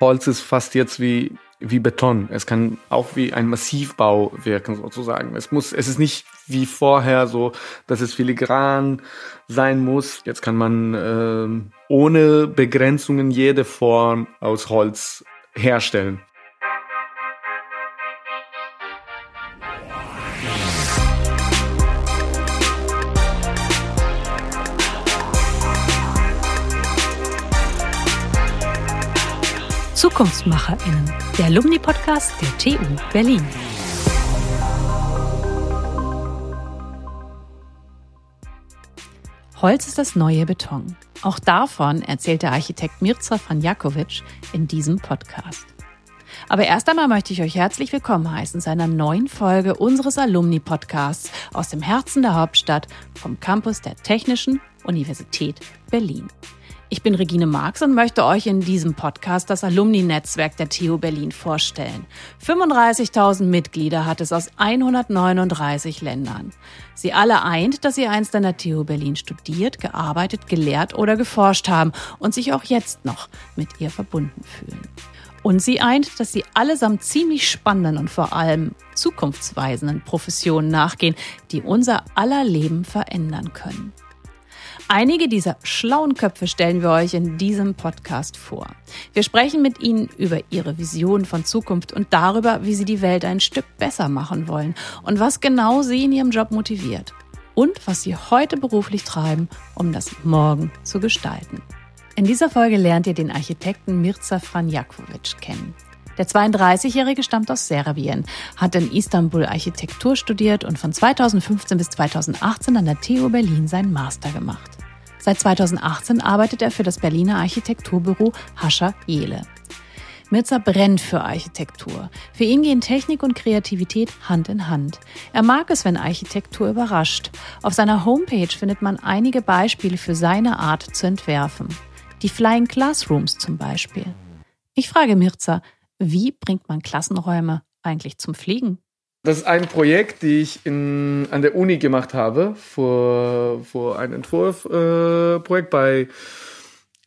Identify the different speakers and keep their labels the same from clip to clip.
Speaker 1: Holz ist fast jetzt wie, wie Beton. Es kann auch wie ein Massivbau wirken, sozusagen. Es muss, es ist nicht wie vorher so, dass es filigran sein muss. Jetzt kann man äh, ohne Begrenzungen jede Form aus Holz herstellen.
Speaker 2: ZukunftsmacherInnen, der Alumni-Podcast der TU Berlin. Holz ist das neue Beton. Auch davon erzählt der Architekt Mirza Franjakovic in diesem Podcast. Aber erst einmal möchte ich euch herzlich willkommen heißen zu einer neuen Folge unseres Alumni-Podcasts aus dem Herzen der Hauptstadt vom Campus der Technischen Universität Berlin. Ich bin Regine Marx und möchte euch in diesem Podcast das Alumni-Netzwerk der TU Berlin vorstellen. 35.000 Mitglieder hat es aus 139 Ländern. Sie alle eint, dass sie einst an der TU Berlin studiert, gearbeitet, gelehrt oder geforscht haben und sich auch jetzt noch mit ihr verbunden fühlen. Und sie eint, dass sie allesamt ziemlich spannenden und vor allem zukunftsweisenden Professionen nachgehen, die unser aller Leben verändern können. Einige dieser schlauen Köpfe stellen wir euch in diesem Podcast vor. Wir sprechen mit ihnen über ihre Vision von Zukunft und darüber, wie sie die Welt ein Stück besser machen wollen und was genau sie in ihrem Job motiviert und was sie heute beruflich treiben, um das Morgen zu gestalten. In dieser Folge lernt ihr den Architekten Mirza Franjakovic kennen. Der 32-Jährige stammt aus Serbien, hat in Istanbul Architektur studiert und von 2015 bis 2018 an der TU Berlin seinen Master gemacht. Seit 2018 arbeitet er für das Berliner Architekturbüro Hascher Jele. Mirza brennt für Architektur. Für ihn gehen Technik und Kreativität Hand in Hand. Er mag es, wenn Architektur überrascht. Auf seiner Homepage findet man einige Beispiele für seine Art zu entwerfen. Die Flying Classrooms zum Beispiel. Ich frage Mirza, wie bringt man Klassenräume eigentlich zum Fliegen?
Speaker 1: Das ist ein Projekt, die ich in, an der Uni gemacht habe, vor, vor ein Entwurfprojekt äh, bei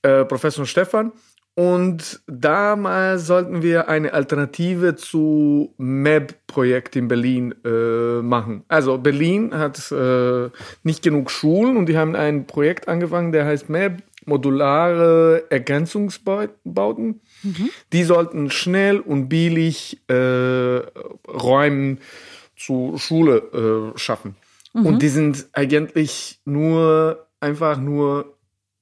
Speaker 1: äh, Professor Stefan. Und damals sollten wir eine Alternative zu MEB-Projekt in Berlin äh, machen. Also Berlin hat äh, nicht genug Schulen und die haben ein Projekt angefangen, der heißt MEB, modulare Ergänzungsbauten. Mhm. Die sollten schnell und billig äh, Räumen zur Schule äh, schaffen. Mhm. Und die sind eigentlich nur einfach nur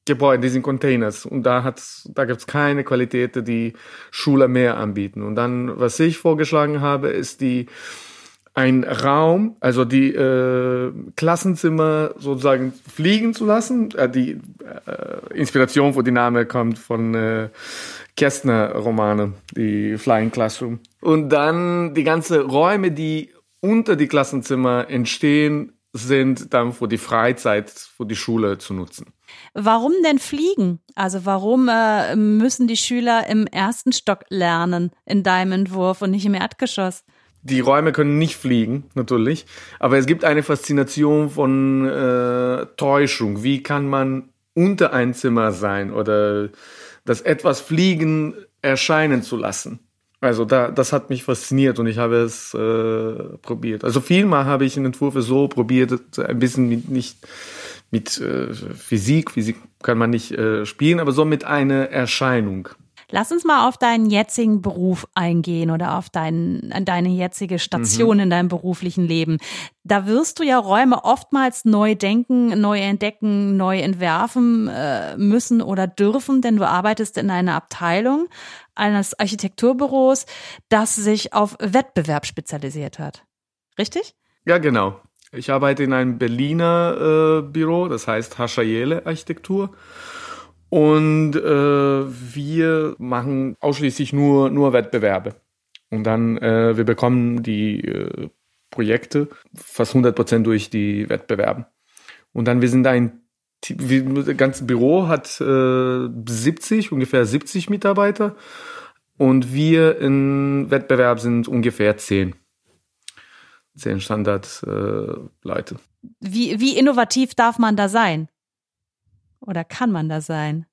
Speaker 1: Gebäude, die sind Containers und da hat's, da gibt's keine Qualität, die Schule mehr anbieten. Und dann, was ich vorgeschlagen habe, ist die ein Raum, also die äh, Klassenzimmer sozusagen fliegen zu lassen. Äh, die äh, Inspiration, wo die Name kommt von äh, Kästner-Romane, die Flying Classroom. Und dann die ganze Räume, die unter die Klassenzimmer entstehen, sind dann für die Freizeit, für die Schule zu nutzen.
Speaker 2: Warum denn fliegen? Also warum äh, müssen die Schüler im ersten Stock lernen in deinem Entwurf und nicht im Erdgeschoss?
Speaker 1: Die Räume können nicht fliegen, natürlich, aber es gibt eine Faszination von äh, Täuschung. Wie kann man unter ein Zimmer sein oder das etwas fliegen erscheinen zu lassen? Also da, das hat mich fasziniert und ich habe es äh, probiert. Also vielmal habe ich in Entwürfe so probiert, ein bisschen mit nicht mit äh, Physik, Physik kann man nicht äh, spielen, aber so mit einer Erscheinung.
Speaker 2: Lass uns mal auf deinen jetzigen Beruf eingehen oder auf dein, deine jetzige Station mhm. in deinem beruflichen Leben. Da wirst du ja Räume oftmals neu denken, neu entdecken, neu entwerfen äh, müssen oder dürfen, denn du arbeitest in einer Abteilung eines Architekturbüros, das sich auf Wettbewerb spezialisiert hat. Richtig?
Speaker 1: Ja, genau. Ich arbeite in einem Berliner äh, Büro, das heißt Haschayele Architektur. Und äh, wir machen ausschließlich nur, nur Wettbewerbe. Und dann, äh, wir bekommen die äh, Projekte fast 100 Prozent durch die Wettbewerbe. Und dann, wir sind ein, das ganze Büro hat äh, 70, ungefähr 70 Mitarbeiter. Und wir im Wettbewerb sind ungefähr 10. 10 Standardleute. Äh,
Speaker 2: wie, wie innovativ darf man da sein? Oder kann man da sein?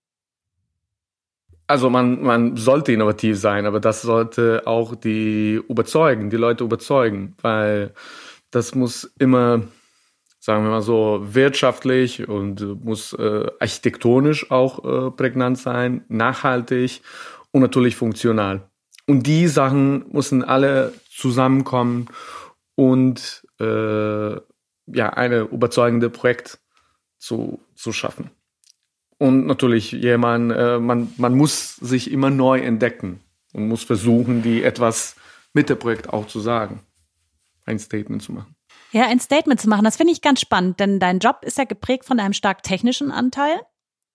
Speaker 1: also man, man sollte innovativ sein, aber das sollte auch die überzeugen, die Leute überzeugen, weil das muss immer, sagen wir mal so, wirtschaftlich und muss äh, architektonisch auch äh, prägnant sein, nachhaltig und natürlich funktional. Und die Sachen müssen alle zusammenkommen und äh, ja, eine überzeugende Projekt zu, zu schaffen. Und natürlich jemand, äh, man, man muss sich immer neu entdecken und muss versuchen, die etwas mit dem Projekt auch zu sagen. Ein Statement zu machen.
Speaker 2: Ja, ein Statement zu machen, das finde ich ganz spannend, denn dein Job ist ja geprägt von einem stark technischen Anteil.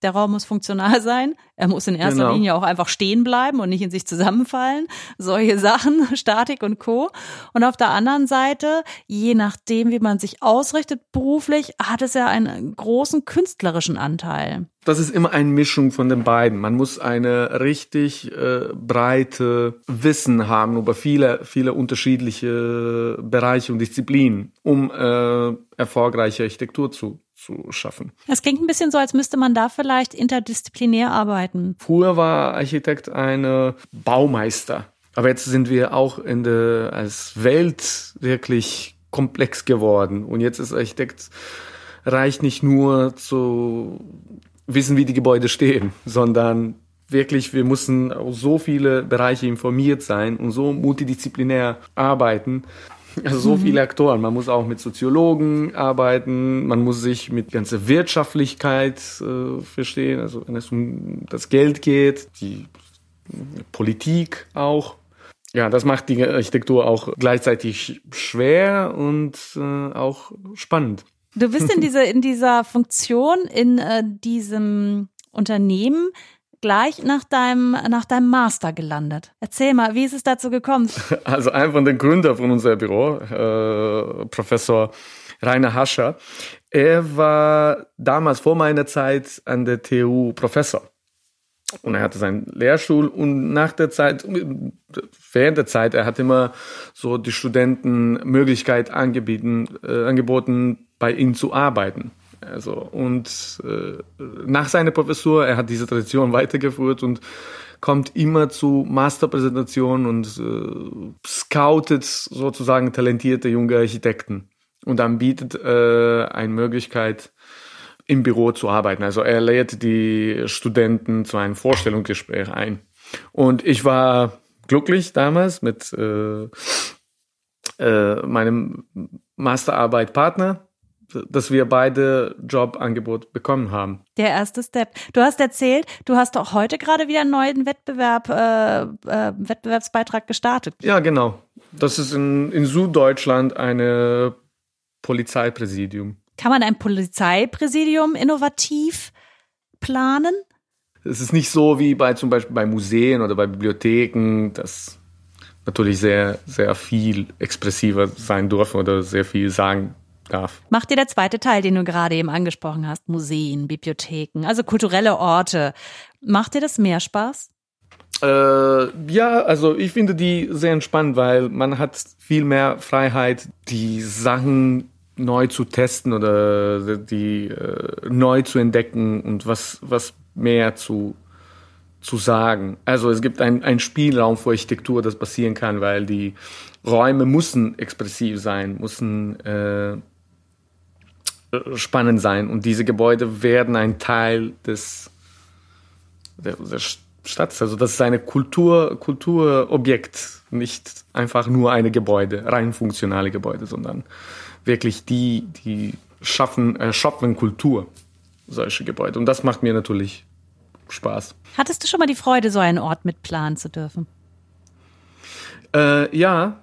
Speaker 2: Der Raum muss funktional sein. Er muss in erster genau. Linie auch einfach stehen bleiben und nicht in sich zusammenfallen. Solche Sachen, Statik und Co. Und auf der anderen Seite, je nachdem, wie man sich ausrichtet beruflich, hat es ja einen großen künstlerischen Anteil.
Speaker 1: Das ist immer eine Mischung von den beiden. Man muss eine richtig äh, breite Wissen haben über viele, viele unterschiedliche Bereiche und Disziplinen, um äh, erfolgreiche Architektur zu zu schaffen.
Speaker 2: Das klingt ein bisschen so, als müsste man da vielleicht interdisziplinär arbeiten.
Speaker 1: Früher war Architekt ein Baumeister. Aber jetzt sind wir auch in der, als Welt wirklich komplex geworden. Und jetzt ist Architekt reicht nicht nur zu wissen, wie die Gebäude stehen, sondern wirklich, wir müssen auf so viele Bereiche informiert sein und so multidisziplinär arbeiten, also so mhm. viele Aktoren. Man muss auch mit Soziologen arbeiten, man muss sich mit ganzer Wirtschaftlichkeit äh, verstehen, also wenn es um das Geld geht, die Politik auch. Ja, das macht die Architektur auch gleichzeitig schwer und äh, auch spannend.
Speaker 2: Du bist in dieser, in dieser Funktion, in äh, diesem Unternehmen gleich nach deinem, nach deinem Master gelandet. Erzähl mal, wie ist es dazu gekommen?
Speaker 1: Also ein von den Gründern von unserem Büro, äh, Professor Rainer Hascher, er war damals vor meiner Zeit an der TU Professor. Und er hatte seinen Lehrstuhl und nach der Zeit, während der Zeit, er hat immer so die Studenten Möglichkeit angeboten, äh, angeboten, bei ihm zu arbeiten. Also, und äh, nach seiner Professur, er hat diese Tradition weitergeführt und kommt immer zu Masterpräsentationen und äh, scoutet sozusagen talentierte junge Architekten und dann bietet äh, eine Möglichkeit, im Büro zu arbeiten. Also er lädt die Studenten zu einem Vorstellungsgespräch ein. Und ich war glücklich damals mit äh, äh, meinem Masterarbeit-Partner dass wir beide Jobangebot bekommen haben.
Speaker 2: Der erste Step. Du hast erzählt, du hast auch heute gerade wieder einen neuen Wettbewerb, äh, äh, Wettbewerbsbeitrag gestartet.
Speaker 1: Ja, genau. Das ist in, in Süddeutschland eine Polizeipräsidium.
Speaker 2: Kann man ein Polizeipräsidium innovativ planen?
Speaker 1: Es ist nicht so wie bei zum Beispiel bei Museen oder bei Bibliotheken, das natürlich sehr, sehr viel expressiver sein dürfen oder sehr viel sagen darf.
Speaker 2: Macht dir der zweite Teil, den du gerade eben angesprochen hast, Museen, Bibliotheken, also kulturelle Orte, macht dir das mehr Spaß?
Speaker 1: Äh, ja, also ich finde die sehr entspannt, weil man hat viel mehr Freiheit, die Sachen neu zu testen oder die äh, neu zu entdecken und was, was mehr zu, zu sagen. Also es gibt einen Spielraum für Architektur, das passieren kann, weil die Räume müssen expressiv sein, müssen äh, spannend sein und diese Gebäude werden ein Teil des der, der Stadt. Also das ist eine Kultur, Kulturobjekt, nicht einfach nur eine Gebäude, rein funktionale Gebäude, sondern wirklich die, die schaffen, äh, schaffen Kultur, solche Gebäude. Und das macht mir natürlich Spaß.
Speaker 2: Hattest du schon mal die Freude, so einen Ort mitplanen zu dürfen?
Speaker 1: Äh, ja,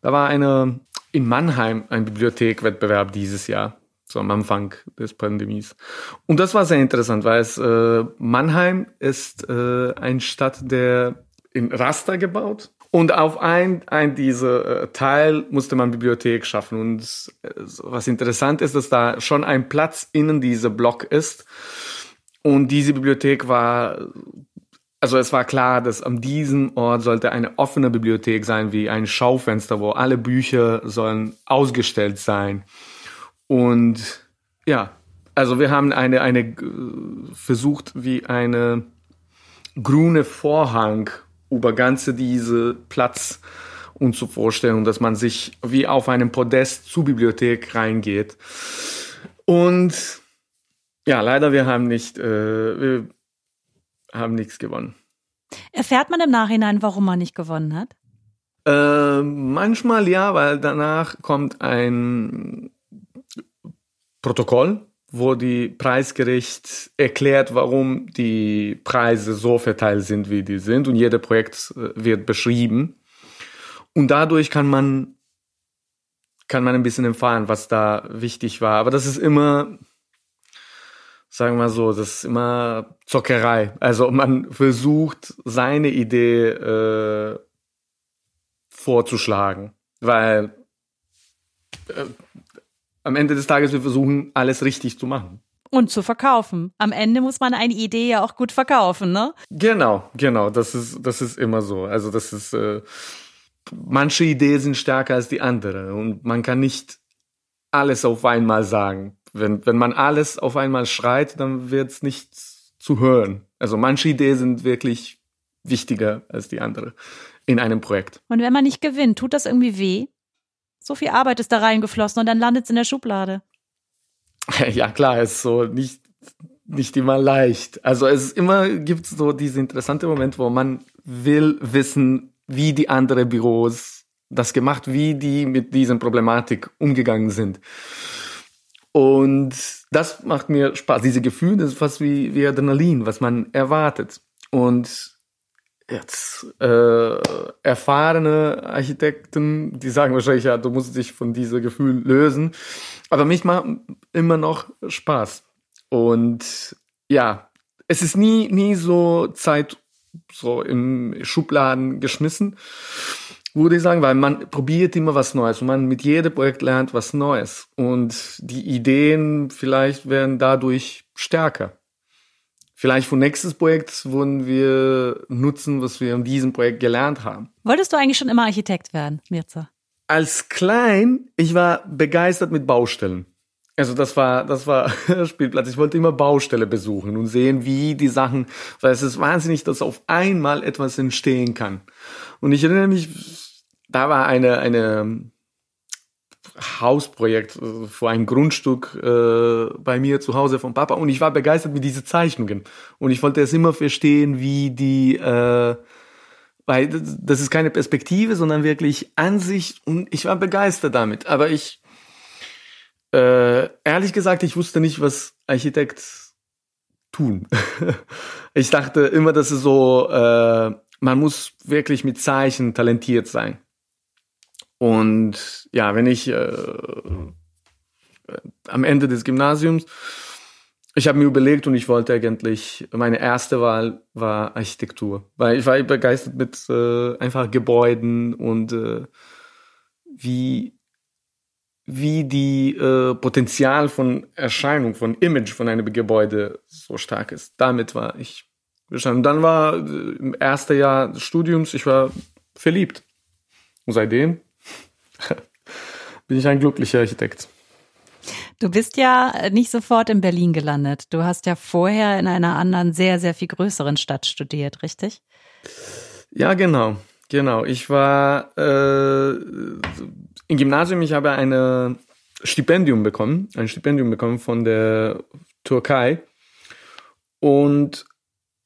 Speaker 1: da war eine in Mannheim ein Bibliothekwettbewerb dieses Jahr so am Anfang des Pandemies. Und das war sehr interessant, weil es äh, Mannheim ist äh, eine Stadt, der in Raster gebaut und auf ein, ein dieser äh, Teil musste man Bibliothek schaffen. Und äh, was interessant ist, dass da schon ein Platz innen dieser Block ist. Und diese Bibliothek war, also es war klar, dass an diesem Ort sollte eine offene Bibliothek sein, wie ein Schaufenster, wo alle Bücher sollen ausgestellt sein. Und ja, also wir haben eine, eine äh, versucht, wie eine grüne Vorhang über ganze diese Platz uns zu vorstellen, dass man sich wie auf einem Podest zur Bibliothek reingeht. Und ja, leider wir haben nicht, äh, wir haben nichts gewonnen.
Speaker 2: Erfährt man im Nachhinein, warum man nicht gewonnen hat?
Speaker 1: Äh, manchmal ja, weil danach kommt ein Protokoll, wo die Preisgericht erklärt, warum die Preise so verteilt sind, wie die sind. Und jedes Projekt äh, wird beschrieben. Und dadurch kann man, kann man ein bisschen erfahren, was da wichtig war. Aber das ist immer, sagen wir mal so, das ist immer Zockerei. Also man versucht, seine Idee äh, vorzuschlagen, weil äh, am Ende des Tages wir versuchen, alles richtig zu machen.
Speaker 2: Und zu verkaufen. Am Ende muss man eine Idee ja auch gut verkaufen, ne?
Speaker 1: Genau, genau. Das ist, das ist immer so. Also das ist, äh, manche Ideen sind stärker als die andere und man kann nicht alles auf einmal sagen. Wenn, wenn man alles auf einmal schreit, dann wird es nicht zu hören. Also manche Ideen sind wirklich wichtiger als die andere in einem Projekt.
Speaker 2: Und wenn man nicht gewinnt, tut das irgendwie weh? So viel Arbeit ist da reingeflossen und dann landet es in der Schublade.
Speaker 1: Ja, klar, es ist so nicht, nicht immer leicht. Also es ist immer gibt so diese interessante Moment, wo man will wissen, wie die anderen Büros das gemacht, wie die mit dieser Problematik umgegangen sind. Und das macht mir Spaß. Diese Gefühle, das ist fast wie, wie Adrenalin, was man erwartet. Und jetzt äh, erfahrene Architekten, die sagen wahrscheinlich, ja, du musst dich von diesem Gefühl lösen. Aber mich macht immer noch Spaß. Und ja, es ist nie, nie so Zeit so im Schubladen geschmissen, würde ich sagen, weil man probiert immer was Neues und man mit jedem Projekt lernt was Neues. Und die Ideen vielleicht werden dadurch stärker vielleicht für nächstes Projekt wollen wir nutzen, was wir in diesem Projekt gelernt haben.
Speaker 2: Wolltest du eigentlich schon immer Architekt werden, Mirza?
Speaker 1: Als klein, ich war begeistert mit Baustellen. Also das war, das war Spielplatz. Ich wollte immer Baustelle besuchen und sehen, wie die Sachen, weil es ist wahnsinnig, dass auf einmal etwas entstehen kann. Und ich erinnere mich, da war eine, eine Hausprojekt äh, für ein Grundstück äh, bei mir zu Hause vom Papa und ich war begeistert mit diesen Zeichnungen und ich wollte es immer verstehen, wie die, äh, weil das ist keine Perspektive, sondern wirklich Ansicht und ich war begeistert damit. Aber ich, äh, ehrlich gesagt, ich wusste nicht, was Architekt tun. ich dachte immer, dass es so, äh, man muss wirklich mit Zeichen talentiert sein. Und ja, wenn ich äh, am Ende des Gymnasiums, ich habe mir überlegt und ich wollte eigentlich, meine erste Wahl war Architektur, weil ich war begeistert mit äh, einfach Gebäuden und äh, wie wie die äh, Potenzial von Erscheinung, von Image von einem Gebäude so stark ist. Damit war ich bestanden. Dann war äh, im ersten Jahr des Studiums, ich war verliebt. Und seitdem bin ich ein glücklicher Architekt.
Speaker 2: Du bist ja nicht sofort in Berlin gelandet. Du hast ja vorher in einer anderen, sehr, sehr viel größeren Stadt studiert, richtig?
Speaker 1: Ja, genau. Genau. Ich war äh, im Gymnasium, ich habe ein Stipendium bekommen, ein Stipendium bekommen von der Türkei. Und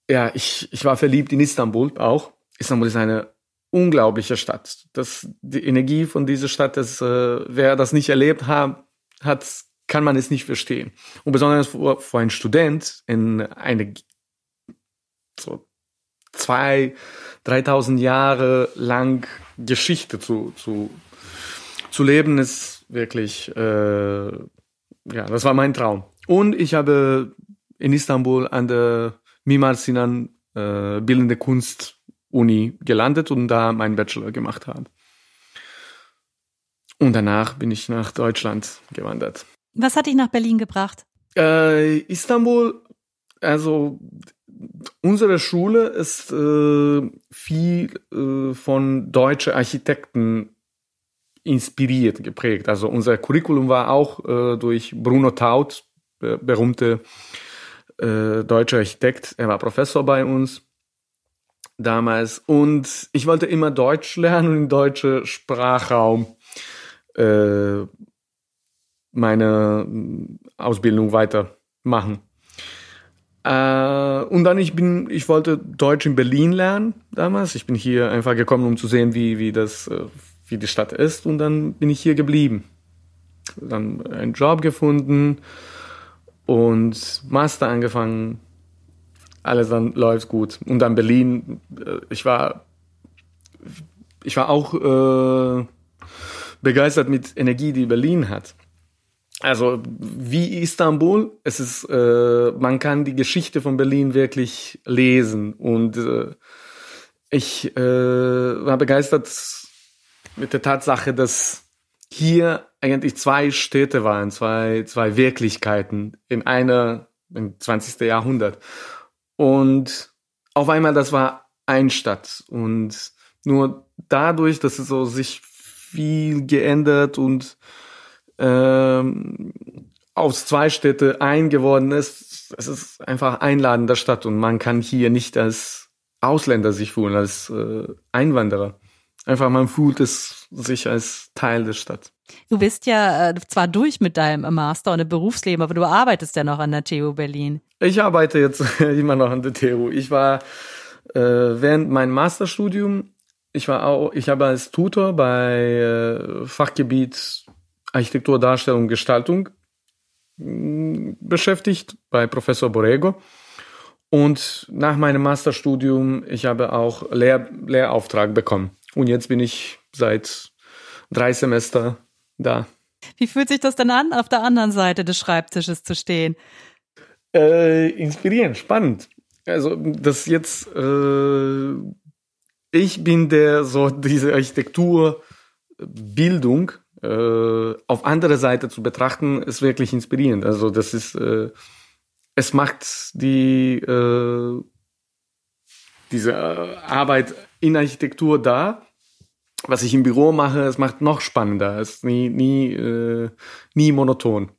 Speaker 1: ja, ich, ich war verliebt in Istanbul auch. Istanbul ist eine unglaubliche Stadt. Das, die Energie von dieser Stadt, das, äh, wer das nicht erlebt hat, hat, kann man es nicht verstehen. Und besonders für, für einen Student in eine so zwei, dreitausend Jahre lang Geschichte zu, zu, zu leben, ist wirklich, äh, ja, das war mein Traum. Und ich habe in Istanbul an der Mimar Sinan äh, Bildende Kunst Uni gelandet und da meinen Bachelor gemacht habe. Und danach bin ich nach Deutschland gewandert.
Speaker 2: Was hat dich nach Berlin gebracht?
Speaker 1: Äh, Istanbul, also unsere Schule ist äh, viel äh, von deutschen Architekten inspiriert, geprägt. Also unser Curriculum war auch äh, durch Bruno Taut, berühmte äh, deutscher Architekt. Er war Professor bei uns damals und ich wollte immer Deutsch lernen und im deutschen Sprachraum äh, meine Ausbildung weitermachen. Äh, und dann ich bin, ich wollte Deutsch in Berlin lernen damals. Ich bin hier einfach gekommen, um zu sehen, wie wie das, äh, wie die Stadt ist. Und dann bin ich hier geblieben. Dann einen Job gefunden und Master angefangen. Alles dann läuft gut. Und dann Berlin. Äh, ich war, ich war auch äh, begeistert mit Energie, die Berlin hat. Also wie Istanbul, es ist, äh, man kann die Geschichte von Berlin wirklich lesen und äh, ich äh, war begeistert mit der Tatsache, dass hier eigentlich zwei Städte waren, zwei, zwei Wirklichkeiten in einer, im 20. Jahrhundert. Und auf einmal, das war ein Stadt. Und nur dadurch, dass es so sich viel geändert und ähm, aus zwei Städte ein geworden ist, es ist einfach einladender Stadt und man kann hier nicht als Ausländer sich fühlen, als äh, Einwanderer. Einfach man fühlt es sich als Teil der Stadt.
Speaker 2: Du bist ja äh, zwar durch mit deinem Master und im Berufsleben, aber du arbeitest ja noch an der TU Berlin.
Speaker 1: Ich arbeite jetzt immer noch an der TU. Ich war äh, während meinem Masterstudium, ich war auch, ich habe als Tutor bei äh, Fachgebiet Architektur, Darstellung, Gestaltung mm, beschäftigt bei Professor Borrego. Und nach meinem Masterstudium, ich habe auch Lehr Lehrauftrag bekommen. Und jetzt bin ich seit drei Semester da.
Speaker 2: Wie fühlt sich das denn an, auf der anderen Seite des Schreibtisches zu stehen?
Speaker 1: Äh, inspirierend, spannend. Also das jetzt, äh, ich bin der so diese Architekturbildung äh, auf andere Seite zu betrachten, ist wirklich inspirierend. Also das ist, äh, es macht die äh, diese Arbeit in Architektur da. Was ich im Büro mache, es macht noch spannender. Es ist nie, nie, äh, nie monoton.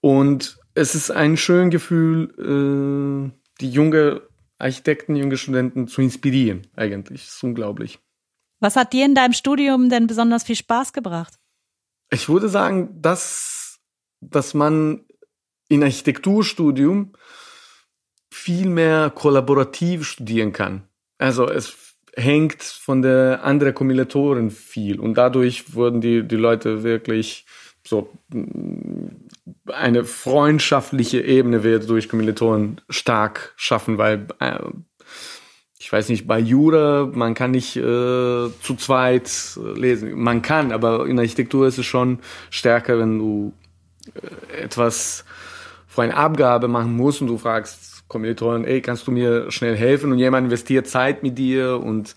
Speaker 1: Und es ist ein schönes Gefühl, äh, die junge Architekten, junge Studenten zu inspirieren, eigentlich. Das ist unglaublich.
Speaker 2: Was hat dir in deinem Studium denn besonders viel Spaß gebracht?
Speaker 1: Ich würde sagen, dass, dass man in Architekturstudium viel mehr kollaborativ studieren kann. Also es hängt von der anderen Kommilitoren viel und dadurch wurden die, die Leute wirklich so eine freundschaftliche Ebene wird durch Kommilitonen stark schaffen, weil äh, ich weiß nicht, bei Jura, man kann nicht äh, zu zweit äh, lesen. Man kann, aber in Architektur ist es schon stärker, wenn du äh, etwas vor eine Abgabe machen musst und du fragst Kommilitonen, ey, kannst du mir schnell helfen? Und jemand investiert Zeit mit dir und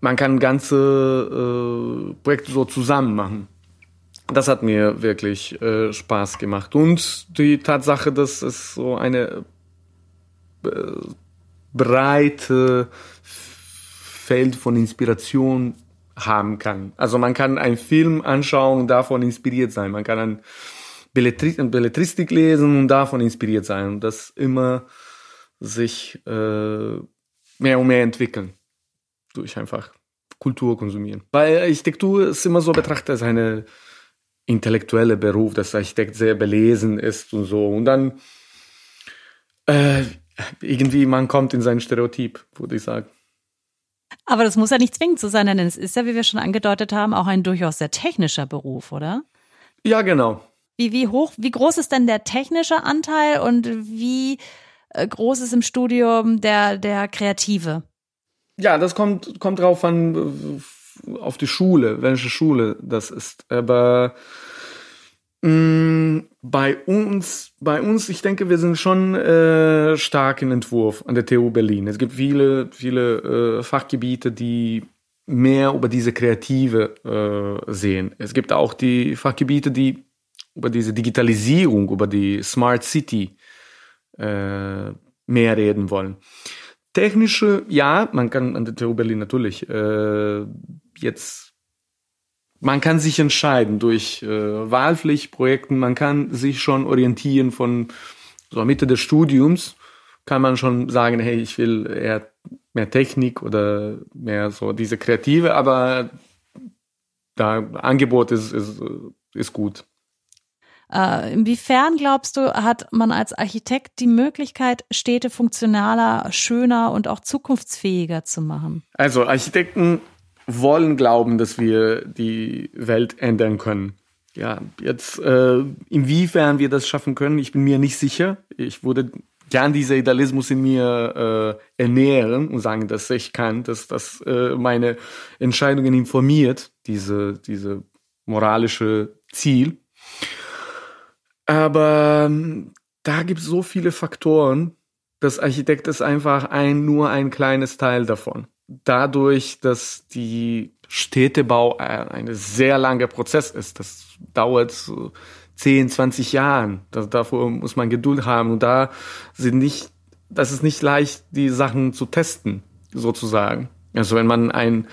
Speaker 1: man kann ganze äh, Projekte so zusammen machen. Das hat mir wirklich äh, Spaß gemacht. Und die Tatsache, dass es so eine äh, breite Feld von Inspiration haben kann. Also man kann einen Film anschauen und davon inspiriert sein. Man kann ein Belletri Belletristik lesen und davon inspiriert sein und das immer sich äh, mehr und mehr entwickeln durch einfach Kultur konsumieren. Weil Architektur ist immer so betrachtet als eine intellektuelle Beruf, dass Architekt sehr belesen ist und so. Und dann äh, irgendwie man kommt in sein Stereotyp, würde ich sagen.
Speaker 2: Aber das muss ja nicht zwingend so sein, denn es ist ja, wie wir schon angedeutet haben, auch ein durchaus sehr technischer Beruf, oder?
Speaker 1: Ja, genau.
Speaker 2: Wie, wie hoch, wie groß ist denn der technische Anteil und wie äh, groß ist im Studium der, der kreative?
Speaker 1: Ja, das kommt, kommt drauf an, auf die Schule, welche Schule das ist. Aber Mm, bei uns, bei uns, ich denke, wir sind schon äh, stark im Entwurf an der TU Berlin. Es gibt viele, viele äh, Fachgebiete, die mehr über diese Kreative äh, sehen. Es gibt auch die Fachgebiete, die über diese Digitalisierung, über die Smart City äh, mehr reden wollen. Technische, ja, man kann an der TU Berlin natürlich äh, jetzt man kann sich entscheiden durch äh, Wahlpflichtprojekten, man kann sich schon orientieren von so Mitte des Studiums, kann man schon sagen, hey, ich will eher mehr Technik oder mehr so diese Kreative, aber da Angebot ist, ist, ist gut.
Speaker 2: Äh, inwiefern glaubst du, hat man als Architekt die Möglichkeit, Städte funktionaler, schöner und auch zukunftsfähiger zu machen?
Speaker 1: Also Architekten wollen glauben, dass wir die Welt ändern können. Ja, jetzt äh, inwiefern wir das schaffen können, ich bin mir nicht sicher. Ich würde gern dieser Idealismus in mir äh, ernähren und sagen, dass ich kann, dass das äh, meine Entscheidungen informiert, diese, diese moralische Ziel. Aber ähm, da gibt es so viele Faktoren, dass Architekt ist einfach ein, nur ein kleines Teil davon. Dadurch, dass die Städtebau ein sehr langer Prozess ist, das dauert so 10, 20 Jahren. Das, davor muss man Geduld haben. Und da sind nicht, das ist nicht leicht, die Sachen zu testen, sozusagen. Also wenn man ein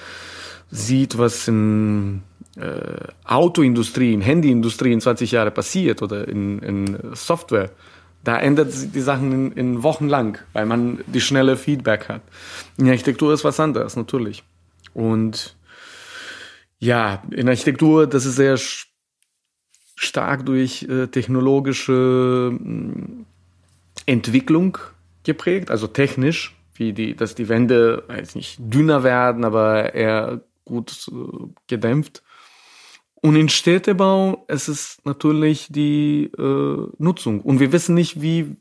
Speaker 1: sieht, was in äh, Autoindustrie, in Handyindustrie in 20 Jahren passiert oder in, in Software, da ändert sich die Sachen in, in Wochen lang, weil man die schnelle Feedback hat. In Architektur ist was anderes, natürlich. Und ja, in Architektur, das ist sehr stark durch äh, technologische äh, Entwicklung geprägt, also technisch, wie die, dass die Wände weiß nicht dünner werden, aber eher gut äh, gedämpft. Und in Städtebau es ist natürlich die äh, Nutzung. Und wir wissen nicht, wie,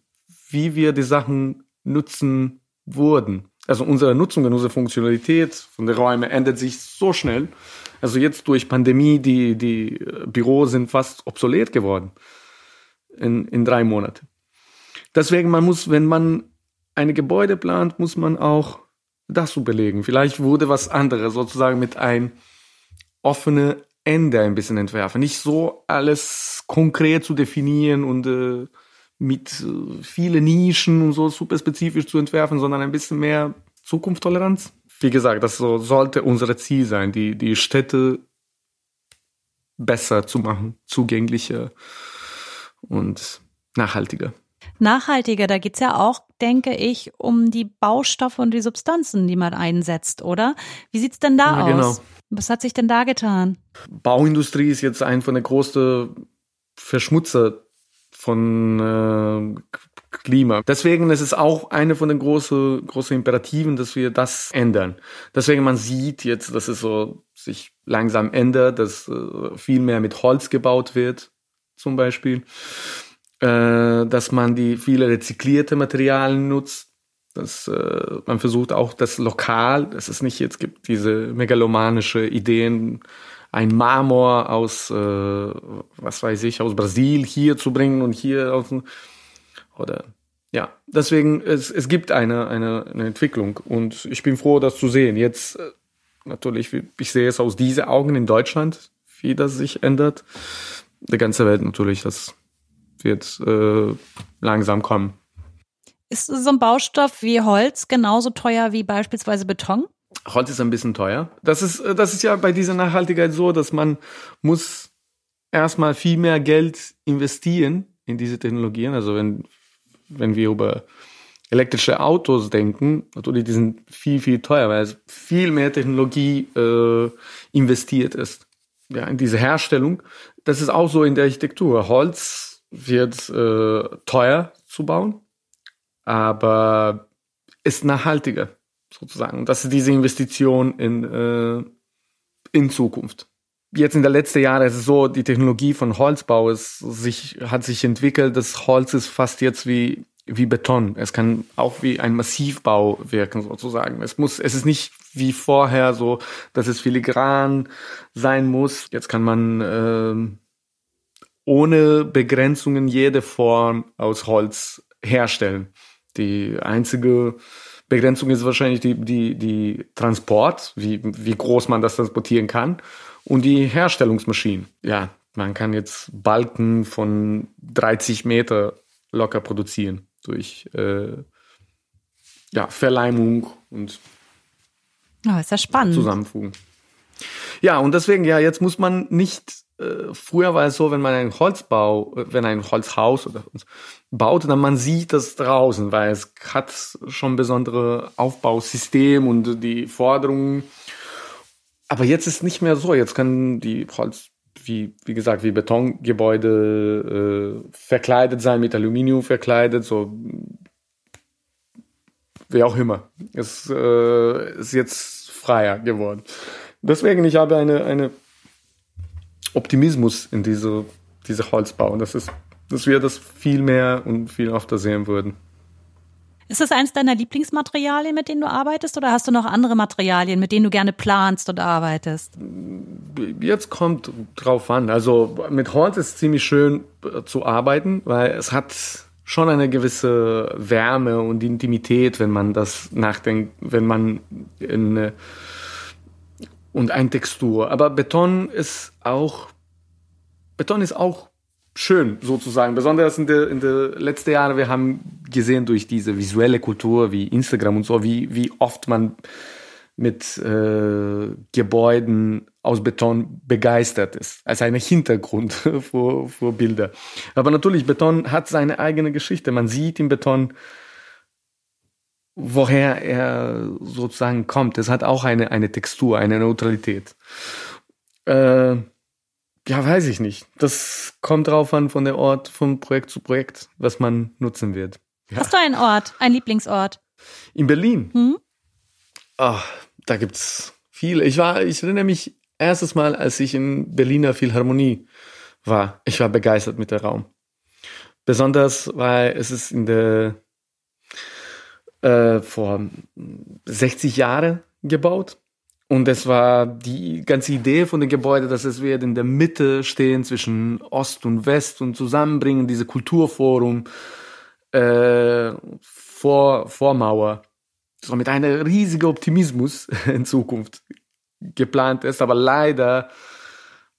Speaker 1: wie wir die Sachen nutzen wurden. Also unsere Nutzung und unsere Funktionalität von den Räumen ändert sich so schnell. Also jetzt durch Pandemie, die, die äh, Büros sind fast obsolet geworden in, in drei Monaten. Deswegen, man muss, wenn man eine Gebäude plant, muss man auch das überlegen. Vielleicht wurde was anderes sozusagen mit ein offene Ende ein bisschen entwerfen. Nicht so alles konkret zu definieren und äh, mit äh, viele Nischen und so super spezifisch zu entwerfen, sondern ein bisschen mehr Zukunftstoleranz wie gesagt, das so sollte unser Ziel sein, die, die Städte besser zu machen, zugänglicher und nachhaltiger.
Speaker 2: Nachhaltiger, da geht's ja auch, denke ich, um die Baustoffe und die Substanzen, die man einsetzt, oder? Wie sieht's denn da ja, aus? Genau. Was hat sich denn da getan?
Speaker 1: Bauindustrie ist jetzt ein von der größten Verschmutzer von äh, Klima. Deswegen ist es auch eine von den großen, großen Imperativen, dass wir das ändern. Deswegen man sieht jetzt, dass es so sich langsam ändert, dass äh, viel mehr mit Holz gebaut wird, zum Beispiel. Äh, dass man die viele rezyklierte Materialien nutzt. Dass äh, man versucht auch das lokal, dass es nicht jetzt gibt diese megalomanische Ideen, ein Marmor aus, äh, was weiß ich, aus Brasil hier zu bringen und hier aus oder ja, deswegen, es, es gibt eine, eine, eine Entwicklung und ich bin froh, das zu sehen. Jetzt äh, natürlich, ich sehe es aus diesen Augen in Deutschland, wie das sich ändert. Die ganze Welt natürlich, das wird äh, langsam kommen.
Speaker 2: Ist so ein Baustoff wie Holz genauso teuer wie beispielsweise Beton?
Speaker 1: Holz ist ein bisschen teuer. Das ist, äh, das ist ja bei dieser Nachhaltigkeit so, dass man muss erstmal viel mehr Geld investieren in diese Technologien. Also wenn wenn wir über elektrische Autos denken, natürlich, die sind viel, viel teuer, weil es viel mehr Technologie äh, investiert ist. Ja, in diese Herstellung. Das ist auch so in der Architektur. Holz wird äh, teuer zu bauen, aber ist nachhaltiger sozusagen. Das ist diese Investition in, äh, in Zukunft jetzt in den letzten Jahren ist es so, die Technologie von Holzbau ist, sich, hat sich entwickelt. Das Holz ist fast jetzt wie, wie Beton. Es kann auch wie ein Massivbau wirken, sozusagen. Es muss, es ist nicht wie vorher so, dass es filigran sein muss. Jetzt kann man, äh, ohne Begrenzungen jede Form aus Holz herstellen. Die einzige Begrenzung ist wahrscheinlich die, die, die Transport, wie, wie groß man das transportieren kann und die Herstellungsmaschinen. Ja, man kann jetzt Balken von 30 Meter locker produzieren durch äh, ja, Verleimung und
Speaker 2: oh, ist ja spannend.
Speaker 1: Zusammenfugen. Ja, und deswegen, ja, jetzt muss man nicht äh, früher war es so, wenn man einen Holzbau, wenn ein Holzhaus oder baut, dann man sieht das draußen, weil es hat schon besondere Aufbausystem und die Forderungen. Aber jetzt ist nicht mehr so. Jetzt kann die Holz, wie, wie gesagt, wie Betongebäude äh, verkleidet sein, mit Aluminium verkleidet, so wie auch immer. Es äh, ist jetzt freier geworden. Deswegen, ich habe eine, eine Optimismus in diese, diese Holzbau. Und das ist, dass wir das viel mehr und viel öfter sehen würden.
Speaker 2: Ist das eines deiner Lieblingsmaterialien, mit denen du arbeitest, oder hast du noch andere Materialien, mit denen du gerne planst und arbeitest?
Speaker 1: Jetzt kommt drauf an. Also mit Holz ist es ziemlich schön äh, zu arbeiten, weil es hat schon eine gewisse Wärme und Intimität, wenn man das nachdenkt, wenn man in und ein Textur. Aber Beton ist auch Beton ist auch schön sozusagen, besonders in der in der letzten Jahre. Wir haben gesehen durch diese visuelle Kultur wie Instagram und so, wie wie oft man mit äh, Gebäuden aus Beton begeistert ist, als ein Hintergrund für, für Bilder. Aber natürlich, Beton hat seine eigene Geschichte. Man sieht im Beton, woher er sozusagen kommt. Es hat auch eine, eine Textur, eine Neutralität. Äh, ja, weiß ich nicht. Das kommt drauf an von der Ort, von Projekt zu Projekt, was man nutzen wird.
Speaker 2: Ja. Hast du einen Ort, einen Lieblingsort?
Speaker 1: In Berlin? Hm? Oh, da gibt's viele. Ich war, ich erinnere mich erstes Mal, als ich in Berliner Philharmonie war. Ich war begeistert mit der Raum. Besonders, weil es ist in der äh, vor 60 Jahren gebaut. Und es war die ganze Idee von dem Gebäude, dass es wird in der Mitte stehen zwischen Ost und West und zusammenbringen, diese Kulturforum äh, vor Vormauer so mit einem riesigen Optimismus in Zukunft geplant ist, aber leider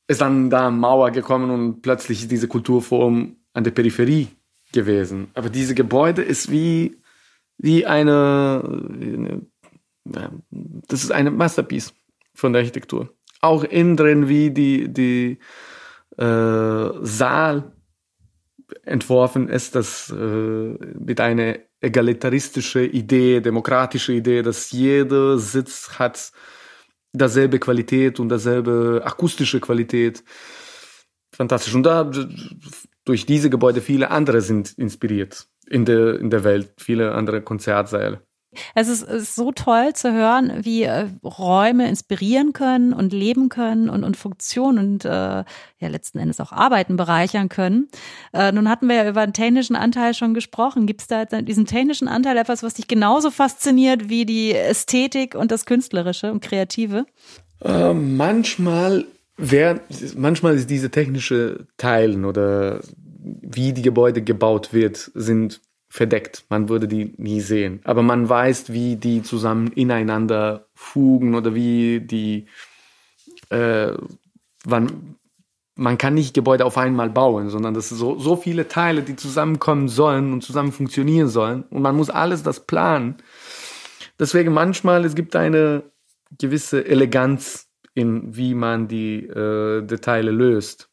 Speaker 1: ist dann da Mauer gekommen und plötzlich ist diese Kulturform an der Peripherie gewesen. Aber diese Gebäude ist wie, wie eine, das ist eine Masterpiece von der Architektur. Auch innen drin, wie die, die äh, Saal entworfen ist, das äh, mit einer egalitaristische Idee, demokratische Idee, dass jeder Sitz hat dasselbe Qualität und dasselbe akustische Qualität. Fantastisch. Und da durch diese Gebäude viele andere sind inspiriert in der, in der Welt, viele andere Konzertsäle.
Speaker 2: Es ist, es ist so toll zu hören, wie äh, Räume inspirieren können und leben können und, und Funktionen und äh, ja letzten Endes auch Arbeiten bereichern können. Äh, nun hatten wir ja über den technischen Anteil schon gesprochen. Gibt es da jetzt diesen technischen Anteil etwas, was dich genauso fasziniert wie die Ästhetik und das Künstlerische und Kreative?
Speaker 1: Äh, manchmal wer, manchmal ist diese technische Teilen oder wie die Gebäude gebaut wird, sind verdeckt. Man würde die nie sehen. Aber man weiß, wie die zusammen ineinander fugen oder wie die, äh, wann, man kann nicht Gebäude auf einmal bauen, sondern das sind so, so viele Teile, die zusammenkommen sollen und zusammen funktionieren sollen. Und man muss alles das planen. Deswegen manchmal, es gibt eine gewisse Eleganz in, wie man die äh, Details löst.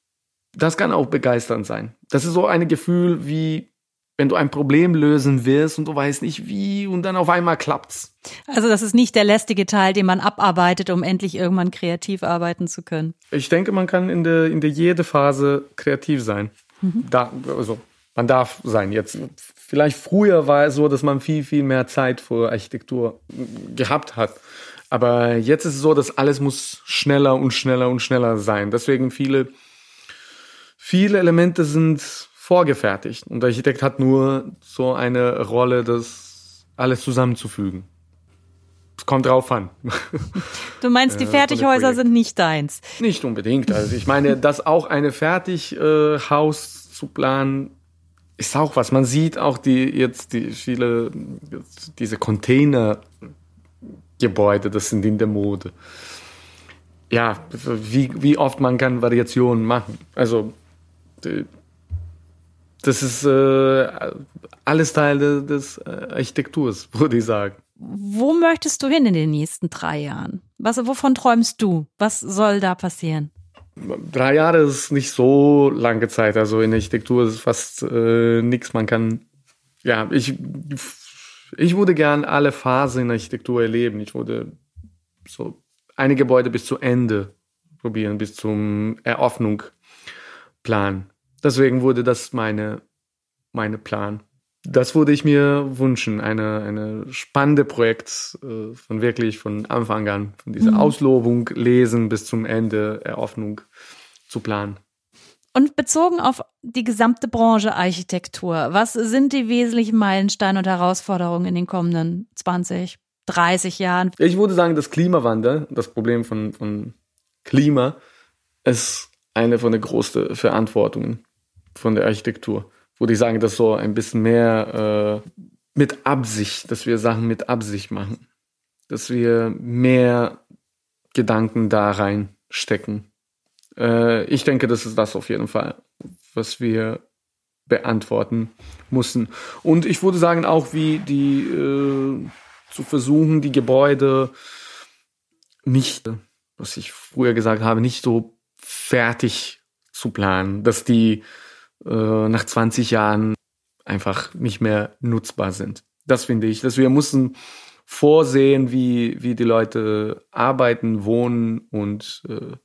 Speaker 1: Das kann auch begeisternd sein. Das ist so ein Gefühl wie, wenn du ein Problem lösen wirst und du weißt nicht wie und dann auf einmal klappt's.
Speaker 2: Also das ist nicht der lästige Teil, den man abarbeitet, um endlich irgendwann kreativ arbeiten zu können.
Speaker 1: Ich denke, man kann in der in der jede Phase kreativ sein. Mhm. Da, also man darf sein. Jetzt vielleicht früher war es so, dass man viel viel mehr Zeit für Architektur gehabt hat. Aber jetzt ist es so, dass alles muss schneller und schneller und schneller sein. Deswegen viele viele Elemente sind vorgefertigt. Und der Architekt hat nur so eine Rolle, das alles zusammenzufügen. Es kommt drauf an.
Speaker 2: Du meinst, die äh, Fertighäuser sind nicht deins?
Speaker 1: Nicht unbedingt. Also ich meine, dass auch eine Fertighaus äh, zu planen, ist auch was. Man sieht auch die jetzt die viele diese Containergebäude, das sind in der Mode. Ja, wie, wie oft man kann Variationen machen. Also das ist äh, alles Teil des, des äh, Architekturs, würde ich sagen.
Speaker 2: Wo möchtest du hin in den nächsten drei Jahren? Was, wovon träumst du? Was soll da passieren?
Speaker 1: drei Jahre ist nicht so lange Zeit. Also in Architektur ist fast äh, nichts. Man kann, ja, ich, ich würde gern alle Phasen in Architektur erleben. Ich würde so eine Gebäude bis zu Ende probieren, bis zum Eröffnung planen. Deswegen wurde das meine, meine Plan. Das würde ich mir wünschen, eine, eine spannende Projekt äh, von wirklich von Anfang an, von dieser mhm. Auslobung, Lesen bis zum Ende, Eröffnung zu planen.
Speaker 2: Und bezogen auf die gesamte Branche Architektur, was sind die wesentlichen Meilensteine und Herausforderungen in den kommenden 20, 30 Jahren?
Speaker 1: Ich würde sagen, das Klimawandel, das Problem von, von Klima, ist eine von den größten Verantwortungen von der Architektur würde ich sagen, dass so ein bisschen mehr äh, mit Absicht, dass wir Sachen mit Absicht machen. Dass wir mehr Gedanken da reinstecken. Äh, ich denke, das ist das auf jeden Fall, was wir beantworten müssen. Und ich würde sagen, auch wie die äh, zu versuchen, die Gebäude nicht, was ich früher gesagt habe, nicht so fertig zu planen, dass die äh, nach 20 Jahren einfach nicht mehr nutzbar sind. Das finde ich, dass wir müssen vorsehen, wie, wie die Leute arbeiten, wohnen und äh,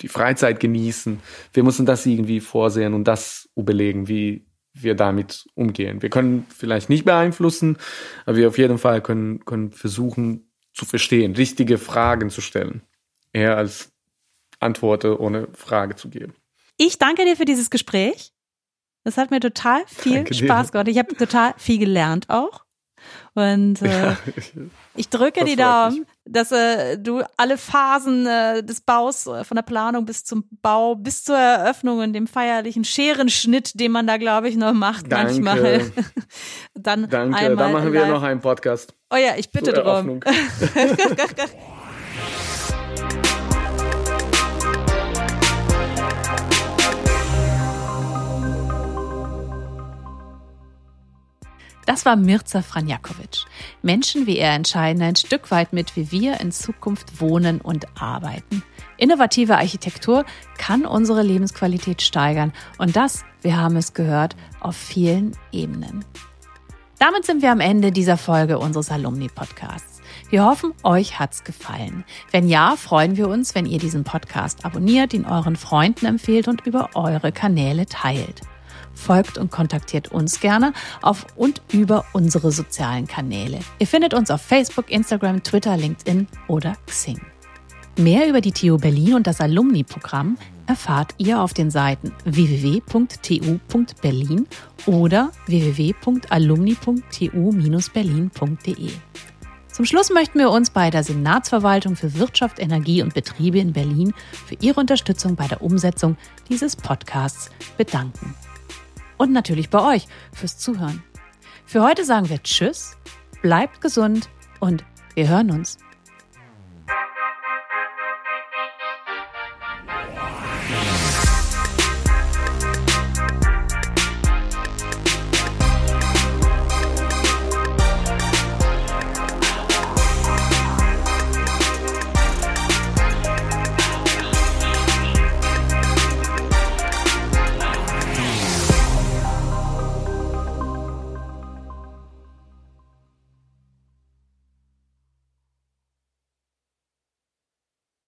Speaker 1: die Freizeit genießen. Wir müssen das irgendwie vorsehen und das überlegen, wie wir damit umgehen. Wir können vielleicht nicht beeinflussen, aber wir auf jeden Fall können, können versuchen zu verstehen, richtige Fragen zu stellen, eher als Antworten ohne Frage zu geben.
Speaker 2: Ich danke dir für dieses Gespräch. Das hat mir total viel Danke Spaß gemacht. Ich habe total viel gelernt auch. Und äh, ja, ich drücke die Daumen, mich. dass äh, du alle Phasen äh, des Baus, äh, von der Planung bis zum Bau, bis zur Eröffnung und dem feierlichen Scherenschnitt, den man da, glaube ich, noch macht Danke. manchmal.
Speaker 1: dann Danke, dann machen wir live. noch einen Podcast.
Speaker 2: Oh ja, ich bitte drum. Das war Mirza Franjakovic. Menschen wie er entscheiden ein Stück weit mit, wie wir in Zukunft wohnen und arbeiten. Innovative Architektur kann unsere Lebensqualität steigern und das, wir haben es gehört, auf vielen Ebenen. Damit sind wir am Ende dieser Folge unseres Alumni-Podcasts. Wir hoffen, euch hat's gefallen. Wenn ja, freuen wir uns, wenn ihr diesen Podcast abonniert, ihn euren Freunden empfehlt und über eure Kanäle teilt folgt und kontaktiert uns gerne auf und über unsere sozialen Kanäle. Ihr findet uns auf Facebook, Instagram, Twitter, LinkedIn oder Xing. Mehr über die TU Berlin und das Alumni-Programm erfahrt ihr auf den Seiten www.tu.berlin oder www.alumni.tu-berlin.de. Zum Schluss möchten wir uns bei der Senatsverwaltung für Wirtschaft, Energie und Betriebe in Berlin für ihre Unterstützung bei der Umsetzung dieses Podcasts bedanken und natürlich bei euch fürs Zuhören. Für heute sagen wir Tschüss, bleibt gesund und wir hören uns